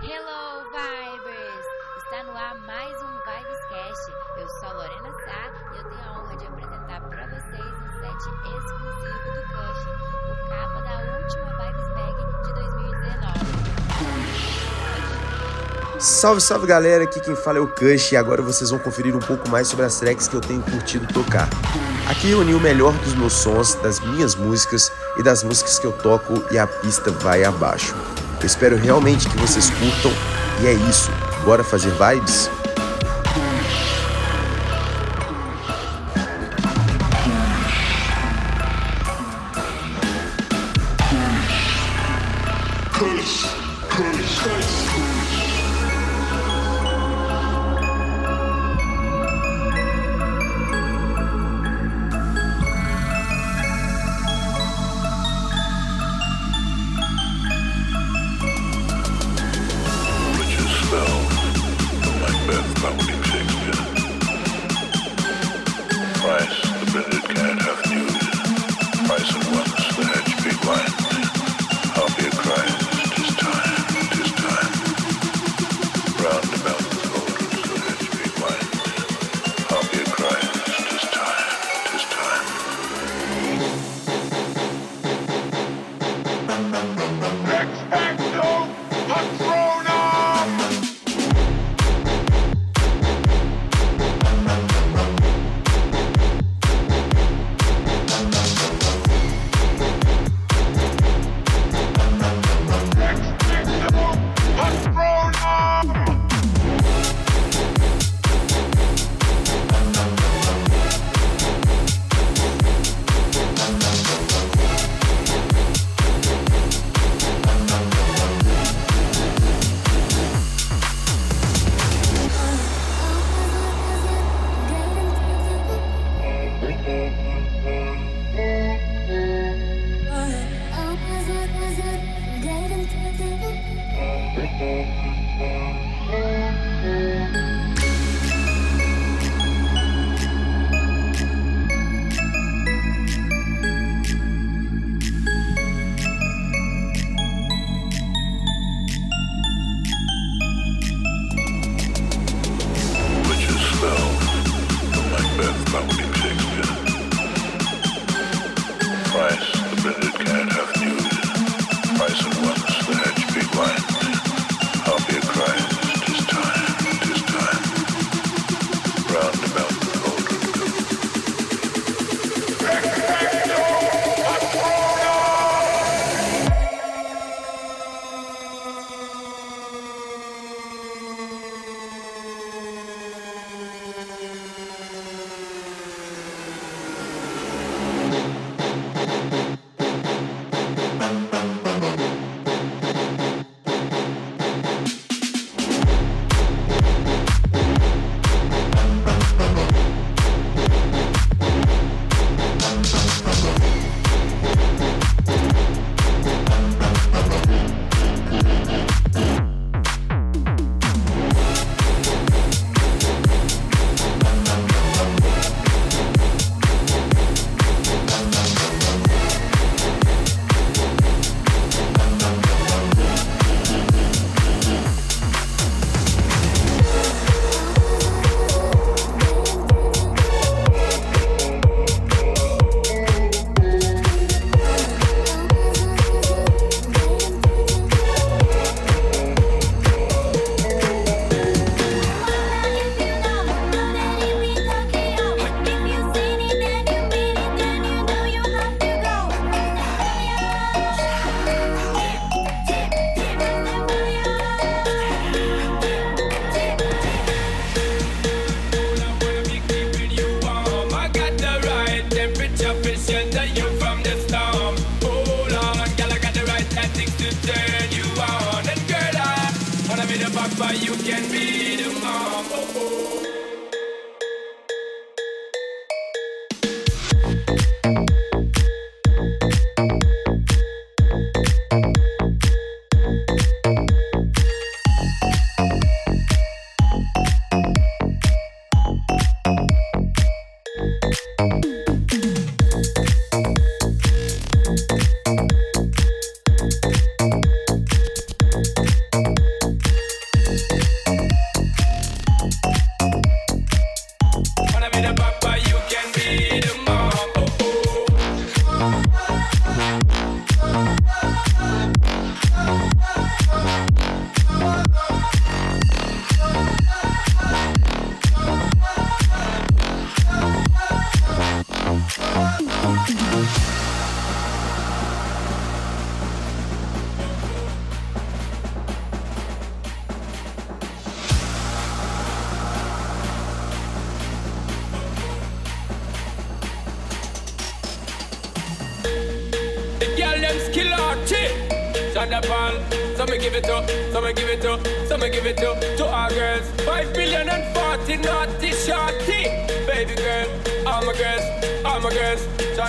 Hello, Vibers! Está no ar mais um Vibescast. Eu sou a Lorena Sá e eu tenho a honra de apresentar para vocês um set exclusivo do Cush, o capa da última Vibes Mag de 2019. Salve, salve galera, aqui quem fala é o Cush e agora vocês vão conferir um pouco mais sobre as tracks que eu tenho curtido tocar. Aqui eu uni o melhor dos meus sons, das minhas músicas e das músicas que eu toco e a pista vai abaixo. Eu espero realmente que vocês curtam e é isso. Bora fazer vibes?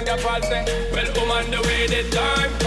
your pulse. Well, woman, the way the time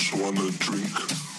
just wanna drink.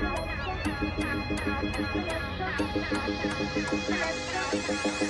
Thank you.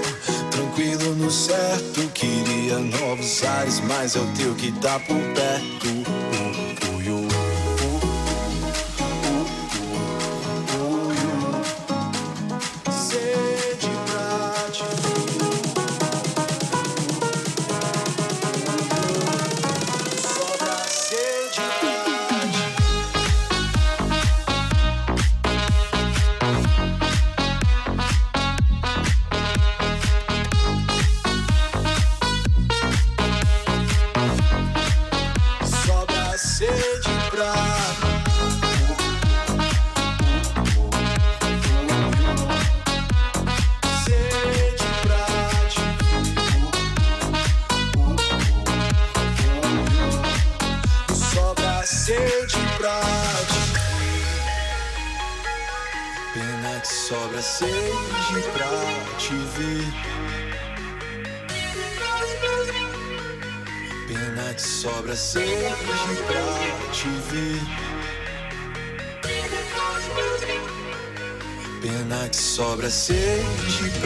No certo, queria novos ares, mas é o teu que tá por perto.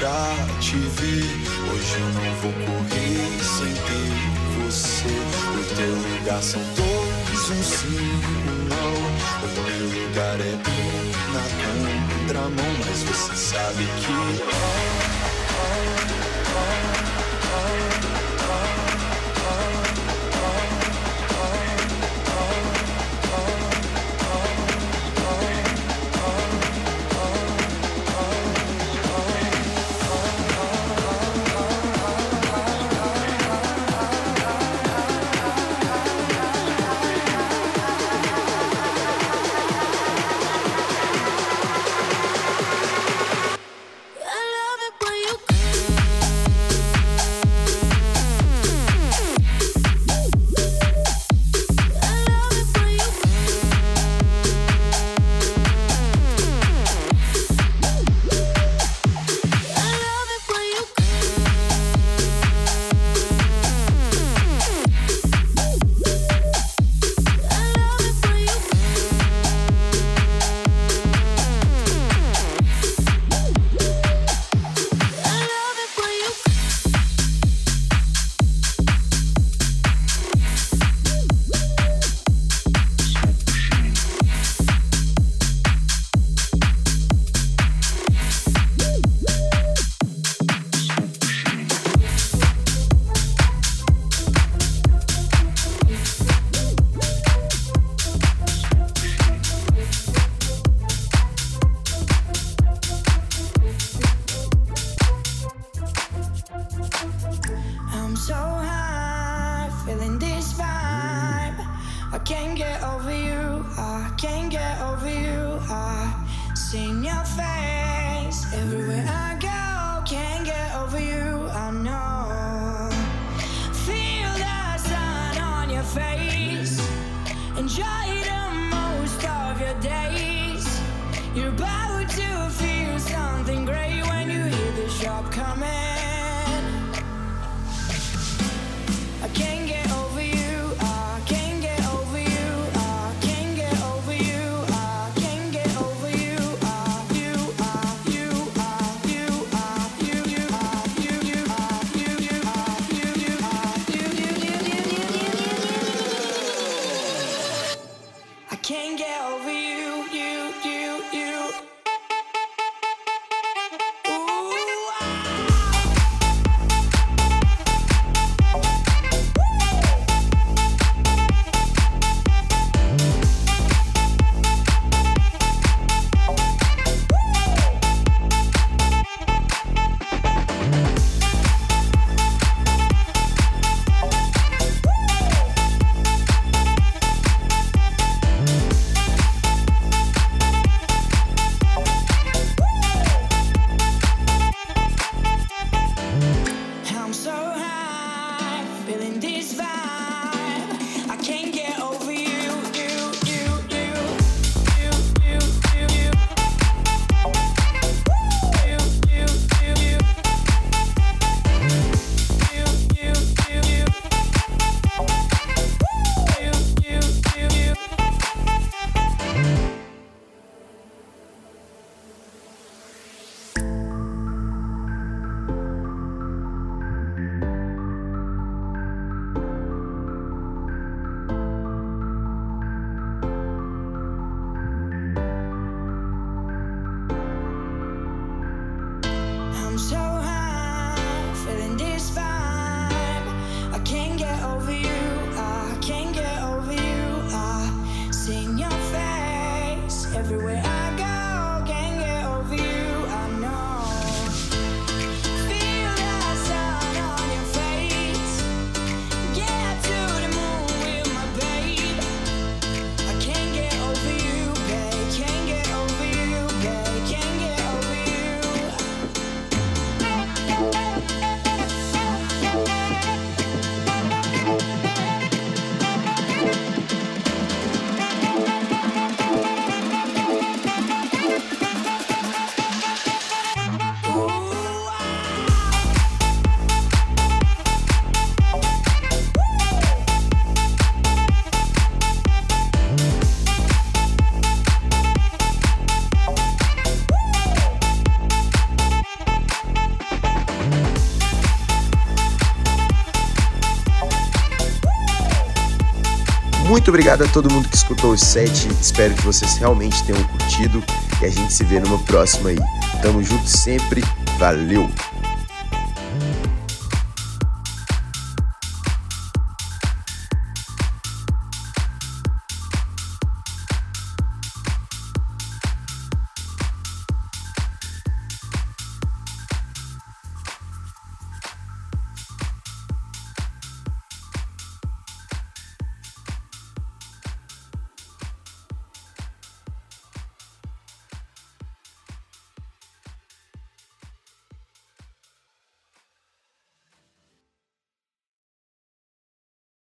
Pra te ver. Hoje eu não vou correr sem ter você. O teu lugar são dois, um sim, um não. O meu lugar é um na contramão, mas você sabe que. I love it Muito obrigado a todo mundo que escutou o set. Espero que vocês realmente tenham curtido. E a gente se vê numa próxima aí. Tamo junto sempre. Valeu!